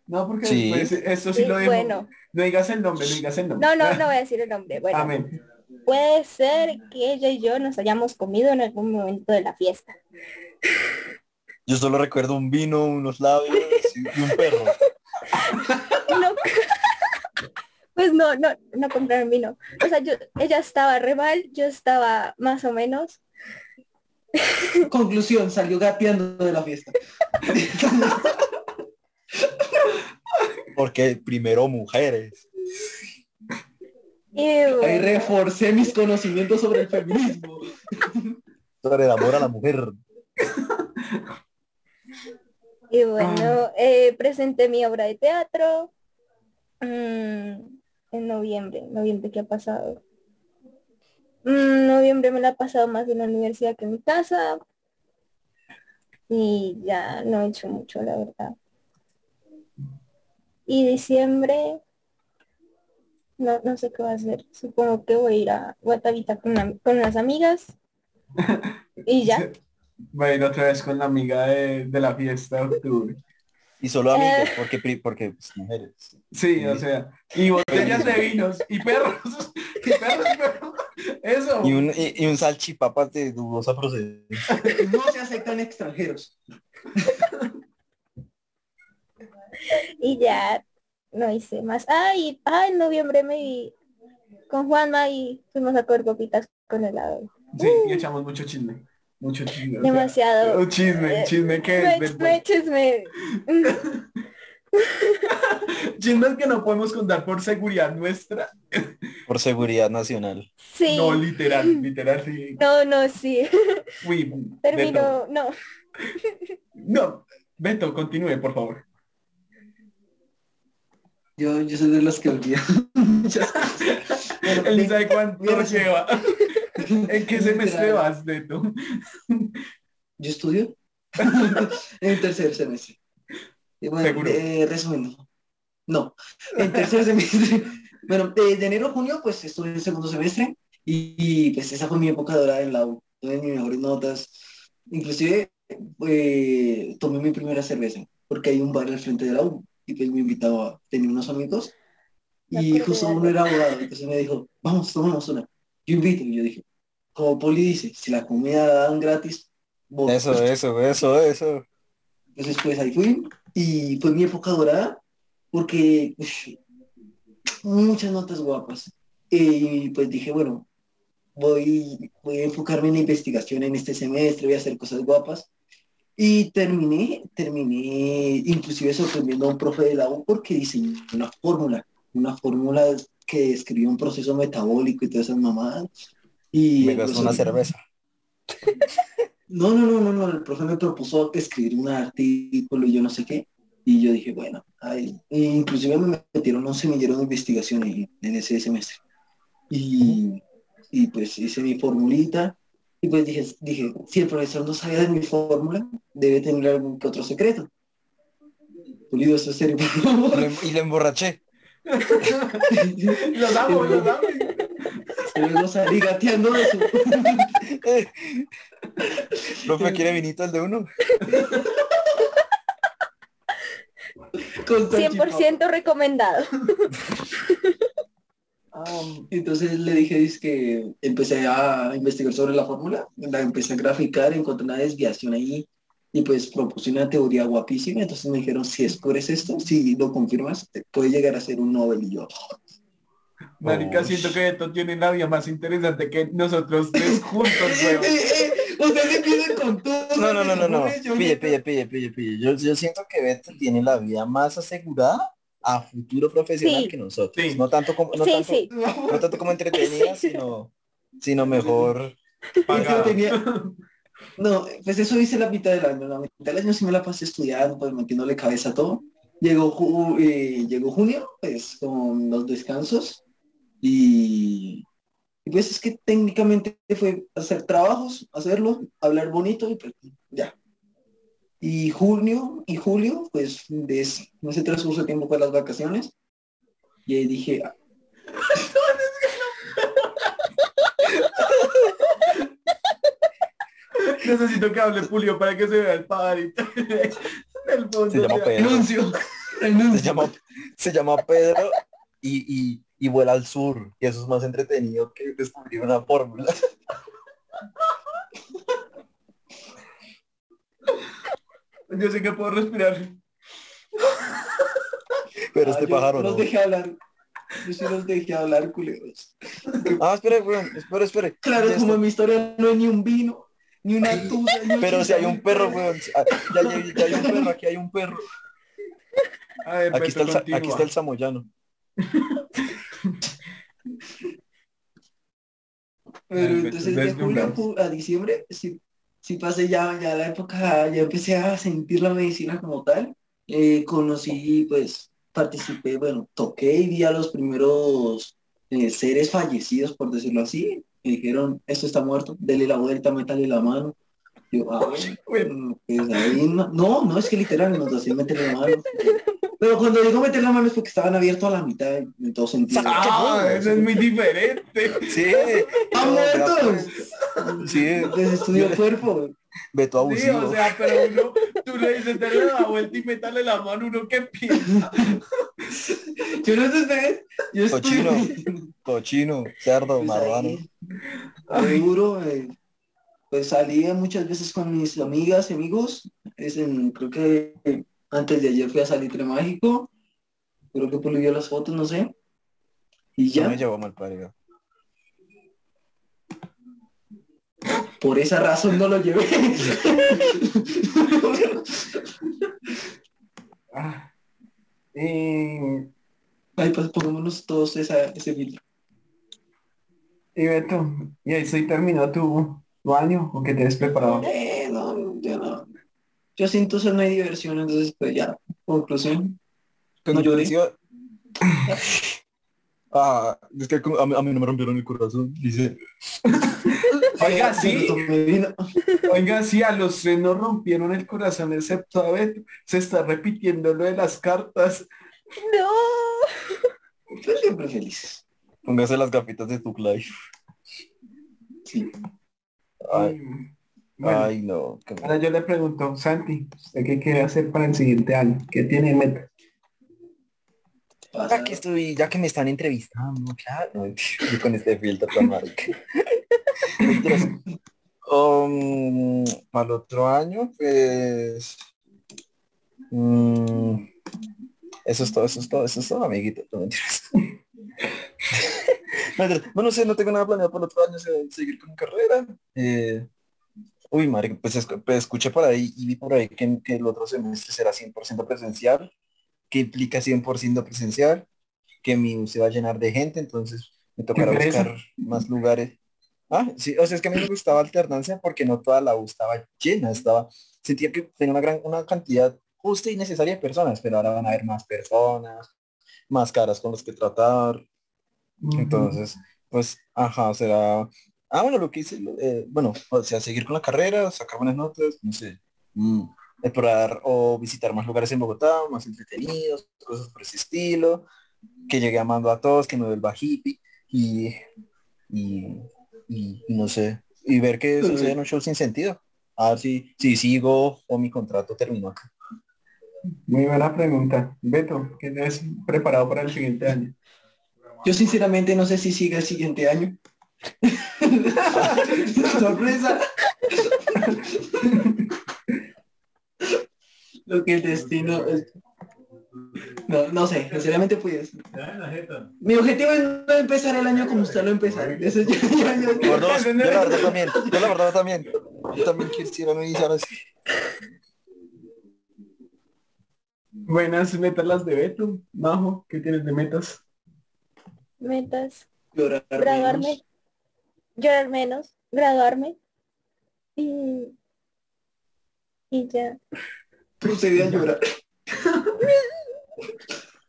no, porque Sí. después esto sí Sí, lo dejo. bueno. No digas el nombre, no digas el nombre. No, no, no voy a decir el nombre. Bueno, Amén. puede ser que ella y yo nos hayamos comido en algún momento de la fiesta. Yo solo recuerdo un vino, unos labios y un perro. No. Pues no, no, no compraron vino. O sea, yo, ella estaba re mal, yo estaba más o menos. Conclusión, salió gateando de la fiesta. Porque primero mujeres. Y Ahí reforcé mis conocimientos sobre el feminismo. Sobre el amor a la mujer. y bueno, eh, presenté mi obra de teatro mm, en noviembre. Noviembre, ¿qué ha pasado? Mm, noviembre me la he pasado más en la universidad que en mi casa. Y ya no he hecho mucho, la verdad. Y diciembre, no, no sé qué va a hacer. Supongo que voy a ir a Guatavita con, una- con unas amigas. Y ya. Va a ir otra vez con la amiga de, de la fiesta de octubre. Y solo amigas, porque, pri- porque pues, mujeres. Sí, o sea, y botellas de vinos, y perros, y perros, y perros. Eso. Y un, y, y un salchipapas de dudosa procedencia. No se aceptan extranjeros. Y ya no hice más. Ay, ay, en noviembre me vi con Juanma y fuimos a comer copitas con helado. Sí, y echamos mucho chisme. Mucho chisme. o sea, Demasiado. Chisme, chisme que es Me, del me, chisme. Chismes que no podemos contar por seguridad nuestra. Por seguridad nacional. Sí. No, literal, literal, sí. No, no, sí. Uy, Beto. Terminó, no. No, Beto, continúe, por favor. Yo, yo soy de los que. Bueno, Él sabe cuánto lleva. ¿En qué semestre vas, Beto? Yo estudio en tercer semestre. Y bueno, Seguro. eh, resumiendo. No, en tercer semestre. Bueno, de enero a junio, pues estuve en segundo semestre y, y, pues esa fue mi época dorada en la U. Tuve mis mejores notas. Inclusive eh, tomé mi primera cerveza porque hay un bar al frente de la U y pues me invitaba, tenía unos amigos y justo uno era abogado, entonces me dijo, vamos, tomamos una. Yo invito y yo dije, como Poli dice, si la comida la dan gratis, voy. Eso, eso, eso, eso. Entonces pues ahí fui y fue mi época dorada porque muchas notas guapas. Y pues dije, bueno, voy, voy a enfocarme en la investigación en este semestre, voy a hacer cosas guapas. Y terminé, terminé inclusive sorprendiendo a un profe de la U porque diseñó una fórmula, una fórmula que describía un proceso metabólico y todas esas mamadas. Y Me gastó una cerveza. no, no, no, no, no, el profe me propuso escribir un artículo y yo no sé qué. Y yo dije, bueno, ay, e inclusive me metieron un semillero de investigación ahí en ese semestre. Y, y pues hice mi formulita y pues dije, dije, si el profesor no sabía de mi fórmula, debe tener algún que otro secreto. Pulido, eso es serio, por Y favor. le, y le emborraché. Los amo, los amo. Y luego salí gateando de su... Profe, ¿quiere vinito el de uno? con salchipapa. 100% recomendado. Um, entonces le dije es que empecé a investigar sobre la fórmula, la empecé a graficar, encontré una desviación ahí y pues propuse una teoría guapísima. Entonces me dijeron, si descubres esto, si lo confirmas, te puede llegar a ser un Nobel. Y yo, Marica, Uy. siento que Beto tiene la vida más interesante que nosotros tres juntos, Eh, weón. eh, eh, ustedes empiezan con todo. No, no, no, no, no. Yo Pille, pille, pille, pille, pille. Yo, yo siento que Beto tiene la vida más asegurada a futuro profesional Sí. que nosotros. Sí. No tanto como, no sí, tanto, sí. no tanto como entretenida, sino, sino mejor. Tenía- No, pues eso hice la mitad del año. La mitad del año sí me la pasé estudiando, pues metiéndole cabeza a todo. Llegó, ju- eh, llegó junio, pues con los descansos. Y, y pues es que técnicamente fue hacer trabajos, hacerlo, hablar bonito y pues ya. Y junio y julio, pues de ese, en ese transcurso de tiempo fue las vacaciones. Y ahí dije, "Ah, Necesito que hable Julio para que se vea el pajarito. El fondo, Se llama Pedro. renuncio, Se llama, se llama Pedro y, y, y vuela al sur. Y eso es más entretenido que descubrir una fórmula. Yo sé que puedo respirar. Pero Ah, este yo pájaro los no. dejé hablar. Yo sí los dejé hablar, culeros. Ah, espere, weón, espere, espere. Claro, Ya como está. en mi historia no hay ni un vino, ni una tusa, ni un Pero si hay un perro, weón. Ah, Ya, ya- ya hay un perro, aquí hay un perro. A ver, Aquí Beto, está el, aquí está el samoyano. Pero entonces de julio números. ju- a diciembre, sí, sí pasé ya, ya la época, ya empecé a sentir la medicina como tal. Eh, conocí, pues, participé, bueno, toqué y vi a los primeros eh, seres fallecidos, por decirlo así. Me dijeron, esto está muerto, dele la vuelta, métale la mano. Yo, ah, bueno, pues ahí no, no, no, es que literal nos hacían meter la mano. Pero cuando digo meter la mano es porque estaban abiertos a la mitad en todo sentido. Ah, eso es muy diferente. Sí. ¡Ah, No, Sí, Entonces estudió cuerpo, güey. Beto Sí, abusivo. o sea, pero uno, tú le dices, dale la vuelta y métale la mano, uno que piensa. Yo no sé ustedes, yo estudio Cochino, cochino, cerdo, Pues marrano. ahí, duro, eh, pues salía muchas veces con mis amigas y amigos. Es en- creo que eh, antes de ayer fui a Salitre Mágico. Creo que polivió las fotos, no sé. Y Ya ya, me llevó mal parido. Por esa razón no lo llevé. Ah. Y, Ay, pues pongámonos todos esa, ese filtro. y Beto, ¿y ahí sí terminó tu, tu año o qué tienes preparado? Eh, no, yo no. Yo siento que no hay diversión, entonces pues ya, conclusión. No lloré. Ah, es que a mí, a mí no me rompieron el corazón, dice. Oiga, sí, oiga, sí, a los tres nos rompieron el corazón, excepto a Beto. Se está repitiendo lo de las cartas. No. Yo siempre feliz. Póngase las gafitas de tu life. Sí. Ay, Mm. Bueno, ay no. qué ahora yo le pregunto, Santi, ¿usted qué quiere hacer para el siguiente año? ¿Qué tiene en meta? Pasa. Ya que estoy, ya que me están entrevistando, claro, y con este filtro tan. Mentiras. Um, para el otro año, pues mm, eso es todo, eso es todo, eso es todo, amiguito. No, mentiras. No, mentiras. No, no sé, no tengo nada planeado para el otro año, se- seguir con mi carrera. Eh, uy, marica, pues, es- pues, escuché por ahí y vi por ahí que, que el otro semestre será 100% presencial que implica 100% presencial, que mi U se va a llenar de gente, entonces me tocará buscar más lugares. Ah, sí, o sea, es que a mí me gustaba alternancia porque no toda la U estaba llena, estaba, sentía que tenía una gran, una cantidad justa y necesaria de personas, pero ahora van a haber más personas, más caras con los que tratar, entonces, pues, ajá, será, ah, bueno, lo que hice, eh, bueno, o sea, seguir con la carrera, sacar buenas notas, no sé, mm, explorar o visitar más lugares en Bogotá, más entretenidos, cosas por ese estilo, que llegue amando a todos, que me vuelva hippie y, y, y- y no sé, y ver que sucede en un show sin sentido. A ver si, si sigo o mi contrato terminó acá. Muy buena pregunta. Beto, ¿qué tienes preparado para el siguiente año? Yo sinceramente no sé si sigue el siguiente año. Sorpresa. Lo que el destino es- No, no sé, sinceramente pues. Mi objetivo es no empezar el año como usted lo empezó. Eso yo, yo- yo- Por dos, yo la verdad también, yo la verdad también, yo también quisiera no iniciar así. Buenas metas las de Beto. Majo, ¿qué tienes de metas? Metas. llorar Graduarme. menos. Llorar menos. Graduarme. Y... Y ya. Procedí a llorar.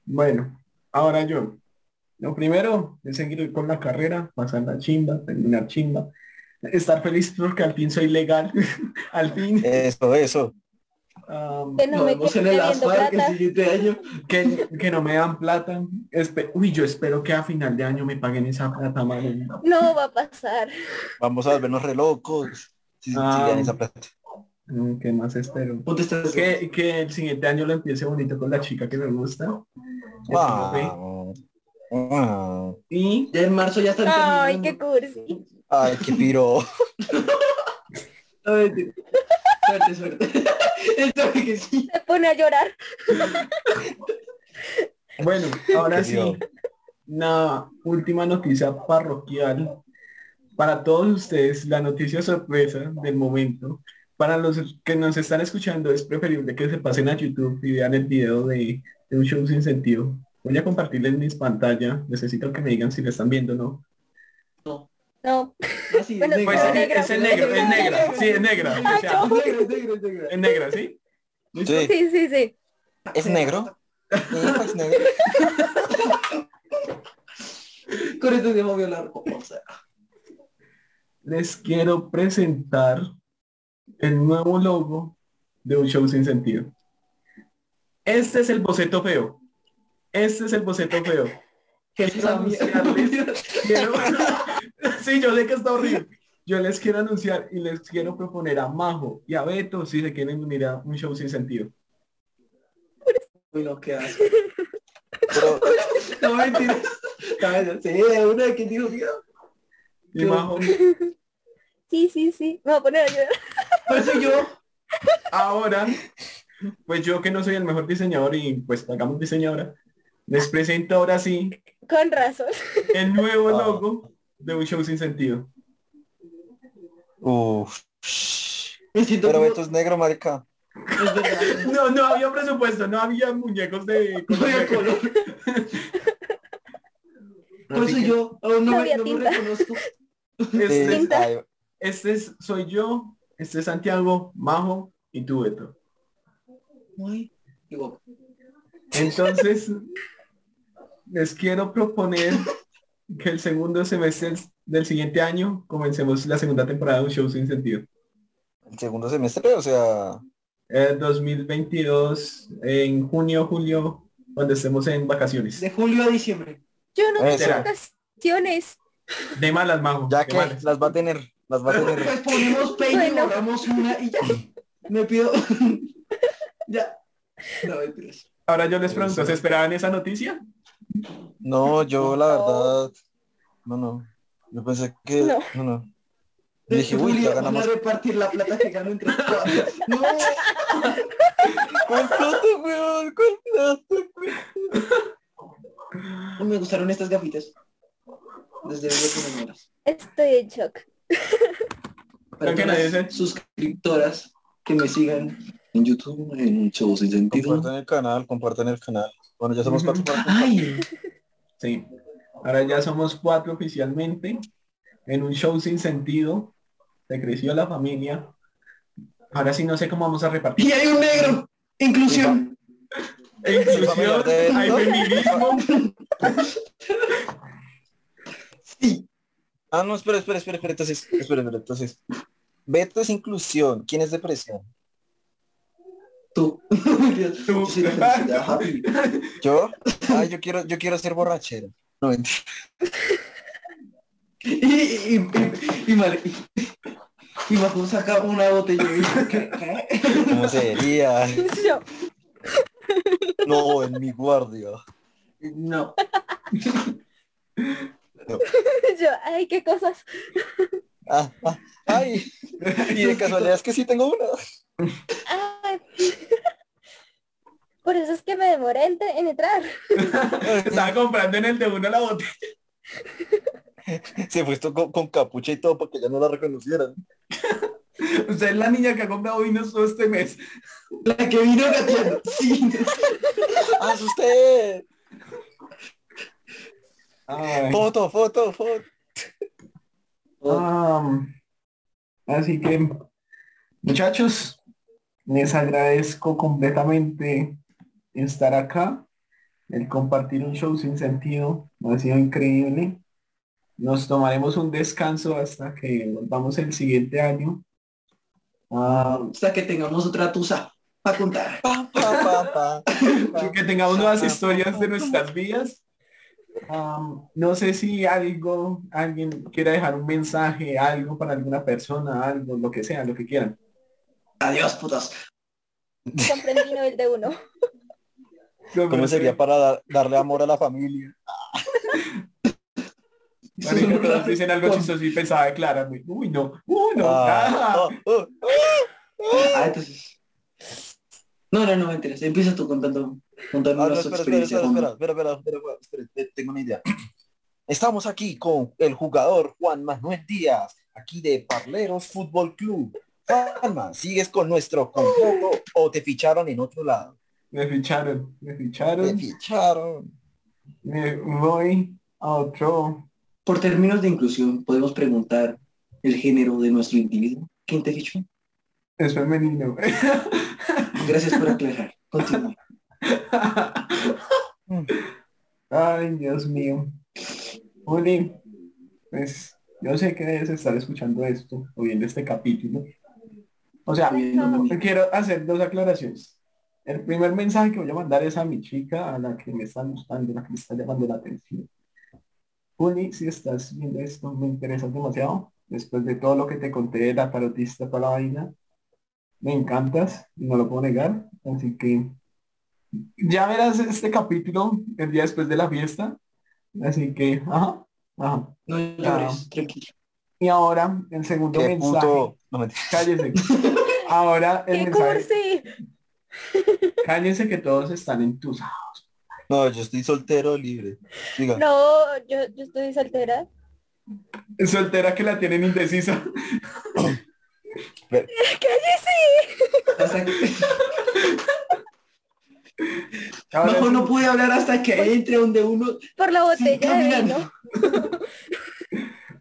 Bueno, ahora yo. Lo primero es seguir con la carrera, pasar la chimba, terminar chimba, estar feliz porque al fin soy legal, al fin. Eso, eso. Am, Que no Nos me en el FARC el siguiente año. que, que no me dan plata. Espe- Uy, yo espero que a final de año me paguen esa plata, mano. No va a pasar. Vamos a volvernos re locos. Si, si Ah. dan esa plata. Mm, ¿Qué más espero? Que, que el siguiente año lo empiece bonito con la chica que me gusta. Ah. Y Ya en marzo ya están Ay, qué cursi. Ay, qué piro. Suerte, suerte. Que sí. Se pone a llorar. bueno, ahora Qué sí, una última noticia parroquial. Para todos ustedes, la noticia sorpresa del momento. Para los que nos están escuchando, es preferible que se pasen a YouTube y vean el video de, de un show sin sentido. Voy a compartirles mis pantallas. Necesito que me digan si lo están viendo o no. No. Ah, sí, Bueno, es Pues negra. es negra. es negro, es negra. Sí, es negra. o sea, Es negra, es negra, es negra. es negra, ¿sí? Sí. Sí, sí, sí. ¿Es negro? Es negro. Con esto debo violar. O sea, les quiero presentar el nuevo logo de un show sin sentido. Este es el boceto feo. Este es el boceto feo. Quiero anunciarles- sí, yo sé que está horrible. yo les quiero anunciar y les quiero proponer a Majo y a Beto si se quieren unir a un show sin sentido. Uy, no, qué asco. Pero, No, mentiras. Cabeza, Sí, de una que dijo, mira, Y Majo, Sí, sí, sí. Me voy a poner a llorar. Pues soy yo. ahora, pues yo que no soy el mejor diseñador y pues hagamos diseñadora, les presento ahora sí Con razón. el nuevo Ah. logo de un show sin sentido. siento Pero. Beto es negro, marica. No, no había presupuesto, no había muñecos de había color. Pues soy yo. Aún no, No me, no reconozco. Este, este es, soy yo, este es Santiago, Majo y tú, Beto. Digo, Entonces, les quiero proponer que el segundo semestre del siguiente año comencemos la segunda temporada de un show sin sentido. el segundo semestre, o sea, Eh, 2022, en junio, julio, cuando estemos en vacaciones. de julio a diciembre. Yo no tengo vacaciones. De malas, Majo. ya que malas. las va a tener, las va a tener. Pues ponemos peine, Bueno. borramos una y ya. Me pido. ya. No, mentiras. Ahora yo les pregunto, ¿se esperaban esa noticia? No, yo la verdad, no, no. Yo pensé que, No. no, no. Dije, uy, julio ya van a ganamos. repartir la plata que gano entre cuatro. No, ¿Cuál plata, weón? ¿Cuál plata? me gustaron estas gafitas. Desde luego que me mueras. Estoy en shock. Para que nadie suscriptoras que me sigan en YouTube, en Show Sin Sentido. Compartan el canal, compartan el canal. Bueno, ya somos cuatro. Ay, Sí. Ahora ya somos cuatro oficialmente. En un show sin sentido. Se creció la familia. Ahora sí no sé cómo vamos a repartir. y hay un negro. Inclusión. Inclusión, hay feminismo. Sí. Ah, no, espera, espera, espera, espera, entonces, espera, espera, entonces. Beto es inclusión, ¿quién es depresión? Tú. Tú. Yo. Ah, yo quiero, yo quiero ser borrachero. No, mentira. Y, y, y, y, vale, y, y saca una botella y dice, ¿qué? ¿Qué? ¿Cómo sería? Yo, No, en mi guardia. No. yo, ay, qué cosas. Ah, ah, ay. Y de casualidad es que sí tengo una. Ay. Por eso es que me demoré en, en entrar. Estaba comprando en el de uno la botella. Se fue esto con, con capucha y todo para que ya no la reconocieran. Usted es la niña que ha comprado vinos todo este mes. La que vino gateando. Sí. ¡Ah, es usted! Ay. Foto, foto, foto. Ah, así que, muchachos, les agradezco completamente estar acá. El compartir un show sin sentido ha sido increíble. Nos tomaremos un descanso hasta que volvamos el siguiente año. Ah, Hasta que tengamos otra tusa para contar. Pa, pa, pa, pa. que tengamos nuevas historias de nuestras vidas. No sé si algo, alguien quiera dejar un mensaje, algo para alguna persona, algo, lo que sea, lo que quieran. Adiós, putas. Comprendí el de uno. ¿Cómo sería para dar- darle amor a la familia? Marica, todos dicen algo chistoso y pensaba declararme. Uy, no. Uy, no. Ah, ah. oh, oh. Ah, entonces. No, no, no, mentiras. Empieza tú contando, contando no, tu espera, espera, experiencia. espera, Juan. espera, espera, espera, espera, espera, espera, tengo una idea. Estamos aquí con el jugador Juan Manuel Díaz, aquí de Parleros Fútbol Club. Juanma, ¿sigues con nuestro conjunto o te ficharon en otro lado? Me ficharon, me ficharon. ficharon. Me voy a otro. Por términos de inclusión, podemos preguntar el género de nuestro individuo. ¿Quién te fichó? Es femenino. Gracias por aclarar. Continúa. Ay, Dios mío. Uli, pues yo sé que debes estar escuchando esto o viendo este capítulo. O sea, quiero hacer dos aclaraciones. El primer mensaje que voy a mandar es a mi chica, a la que me está gustando, la que me está llamando la atención. Uli, si estás viendo esto, me interesas demasiado. después de todo lo que te conté de la tarotista para la vaina. Me encantas, no lo puedo negar. Así que ya verás este capítulo el día después de la fiesta. Así que, ajá, ajá. No llores, tranquilo. Y ahora, el segundo Qué mensaje. puto. No. Cállese. Ahora el ¡Qué mensaje. cursi! Cállense que todos están entusados. No, yo estoy soltero libre. Diga. No, yo, yo estoy soltera. Soltera que la tienen indecisa. ¡Cállese! Ahora no puede hablar hasta que entre donde uno... Por la botella de vino.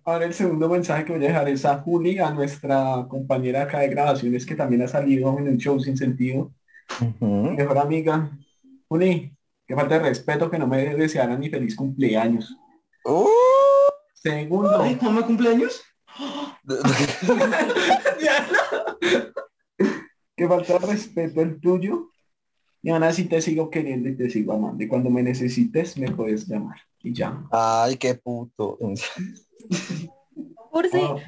ahora el segundo mensaje que voy a dejar es a Juli, a nuestra compañera acá de grabaciones que también ha salido en un show sin sentido. Mejor amiga. Juli, que falta de respeto que no me desearan ni feliz cumpleaños. Uh. Segundo. Ay, ¿cómo cumpleaños? que falta de respeto el tuyo. Y aún así te sigo queriendo y te sigo amando. Y cuando me necesites me puedes llamar. Y ya. Ay, qué puto. Cursi. Oh.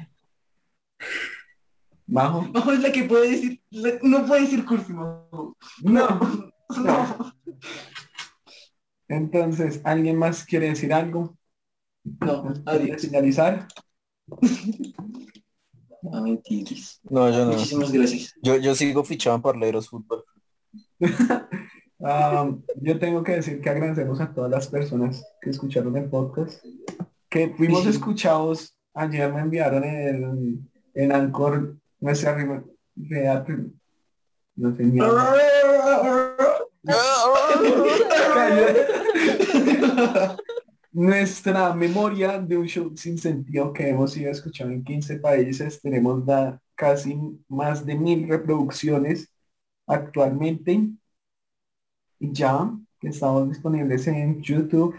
Bajo. Majo es la que puede decir... no puede decir cursi, Majo. No. No. Entonces, ¿alguien más quiere decir algo? No, ¿Quiere adiós. finalizar? No, mentiras. No, yo no. Muchísimas gracias. Yo, yo sigo fichado en Parleros Fútbol. Yo tengo que decir que agradecemos a todas las personas que escucharon el podcast, que fuimos Sí. escuchados. Ayer me enviaron en, en Anchor nuestra no sé. Nuestra memoria de un show sin sentido que hemos sido escuchado en 15 países. Tenemos da- casi más de mil reproducciones actualmente. Y ya que estamos disponibles en YouTube,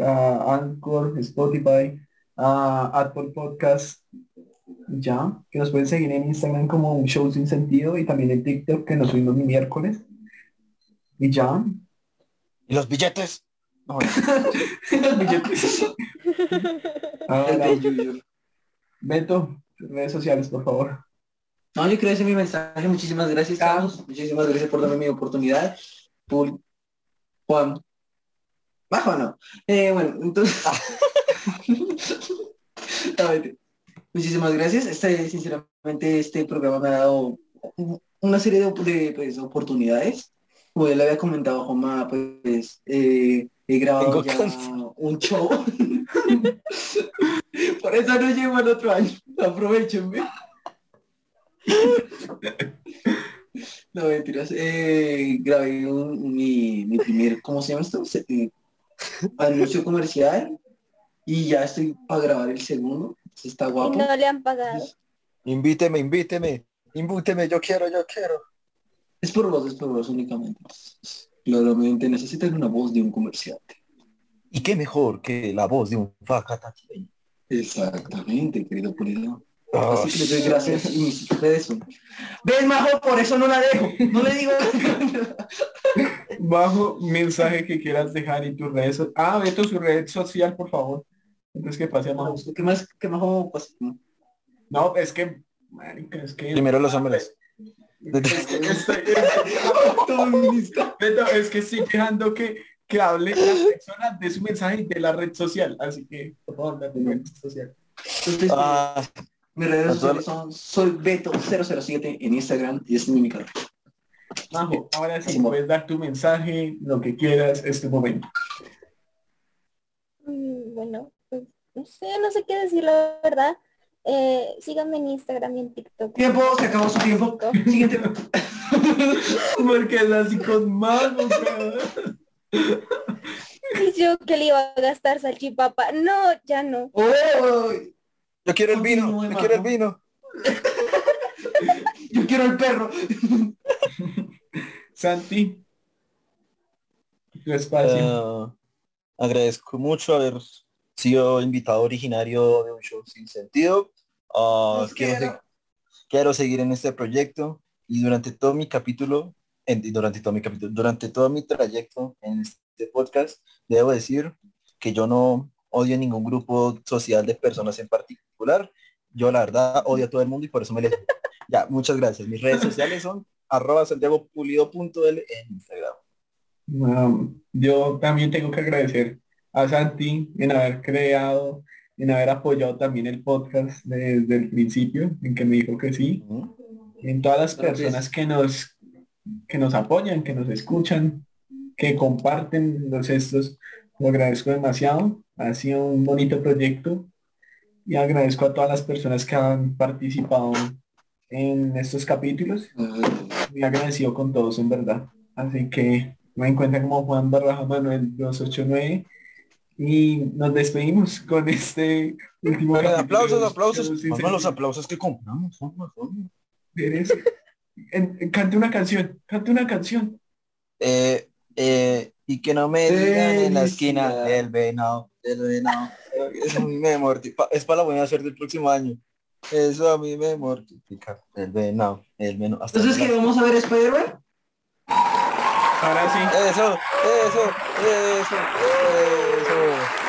ah, Anchor, Spotify, ah, Apple Podcast. Ya, que nos pueden seguir en Instagram como un show sin sentido y también en TikTok que nos subimos mi miércoles. Y ya, ¿Y los billetes? No, de Yuyo. Beto, redes sociales, por favor. No, yo quiero decir mi mensaje. Muchísimas gracias, Ah. Carlos. Muchísimas gracias por darme mi oportunidad. Por... Juan. Bajo no. Eh, bueno, entonces. A ver, muchísimas gracias. Este, sinceramente, este programa me ha dado una serie de, de, pues, oportunidades. Como ya le había comentado a Joma, pues eh, he grabado ya un show. Por eso no llego al otro año. Aprovechenme. No, mentiras. Eh, grabé un- mi, mi primer, ¿cómo se llama esto? Se- eh, anuncio comercial y ya estoy para grabar el segundo. Está Y guapo. no le han pagado. invíteme, invíteme. Invíteme, yo quiero, yo quiero. Es por voz, es por voz únicamente. Claramente necesitas una voz de un comerciante. Y qué mejor que la voz de un facataqueño. Exactamente, querido Pulido. Ah, Así que le doy gracias y mis redes son. ¿Ves, Majo? Por eso no la dejo. No le digo. Bajo mensaje que quieras dejar y tus redes so- Ah, Beto, su red social, por favor. Entonces, ¿qué pase a Majo? ¿Qué más? ¿Qué Majo? Pues, No, es que... marica, es que... Primero los hombres. Que. Beto, es que estoy dejando que, que hable la persona de su mensaje y de la red social. Así que, por favor, date red social. Entonces, Ah, mis redes sociales son soy Beto007 en Instagram y es mi canal. Majo, ahora sí, puedes dar tu mensaje, lo que quieras, es tu momento. Mm, Bueno, pues no sé, no sé qué decir la verdad. Eh, síganme en Instagram y en TikTok. Tiempo, se acabó su tiempo. Siguiente. Porque es así con. Y yo que le iba a gastar salchipapa. No, ya no. Oh, yo quiero el vino, yo quiero el vino. yo quiero el perro. Santi, tu espacio. Ah, agradezco mucho haber sido invitado originario de un show sin sentido. Ah, quiero, quiero. se- quiero seguir en este proyecto y durante todo mi capítulo, durante todo mi capítulo, durante todo mi trayecto en este podcast, debo decir que yo no odio ningún grupo social de personas en particular Yo la verdad odio a todo el mundo y por eso me les... Ya, muchas gracias. Mis redes sociales son arroba santiagopulido.l en Instagram. Um, yo también tengo que agradecer a Santi en haber creado, en haber apoyado también el podcast desde el principio, en que me dijo que sí. En todas las Gracias. personas que nos, que nos apoyan, que nos escuchan, que comparten los estos. Lo agradezco demasiado. Ha sido un bonito proyecto. Y agradezco a todas las personas que han participado en estos capítulos. Muy agradecido con todos, en verdad. Así que me encuentran como Juan Barraja Manuel 289 y nos despedimos con este último Oigan, capítulo aplausos, aplausos. Mamá, los aplausos que compramos. en- Cante una canción, cante una canción. Eh, eh, y que no me digan en la esquina el venado, el venado. Eso a mí me mortifica. Es para la buena suerte del próximo año. Eso a mí me mortifica. El venado, el venado. Hasta Entonces, ¿qué vamos a ver Spider-Man? Ahora sí. Eso, eso, eso, eso.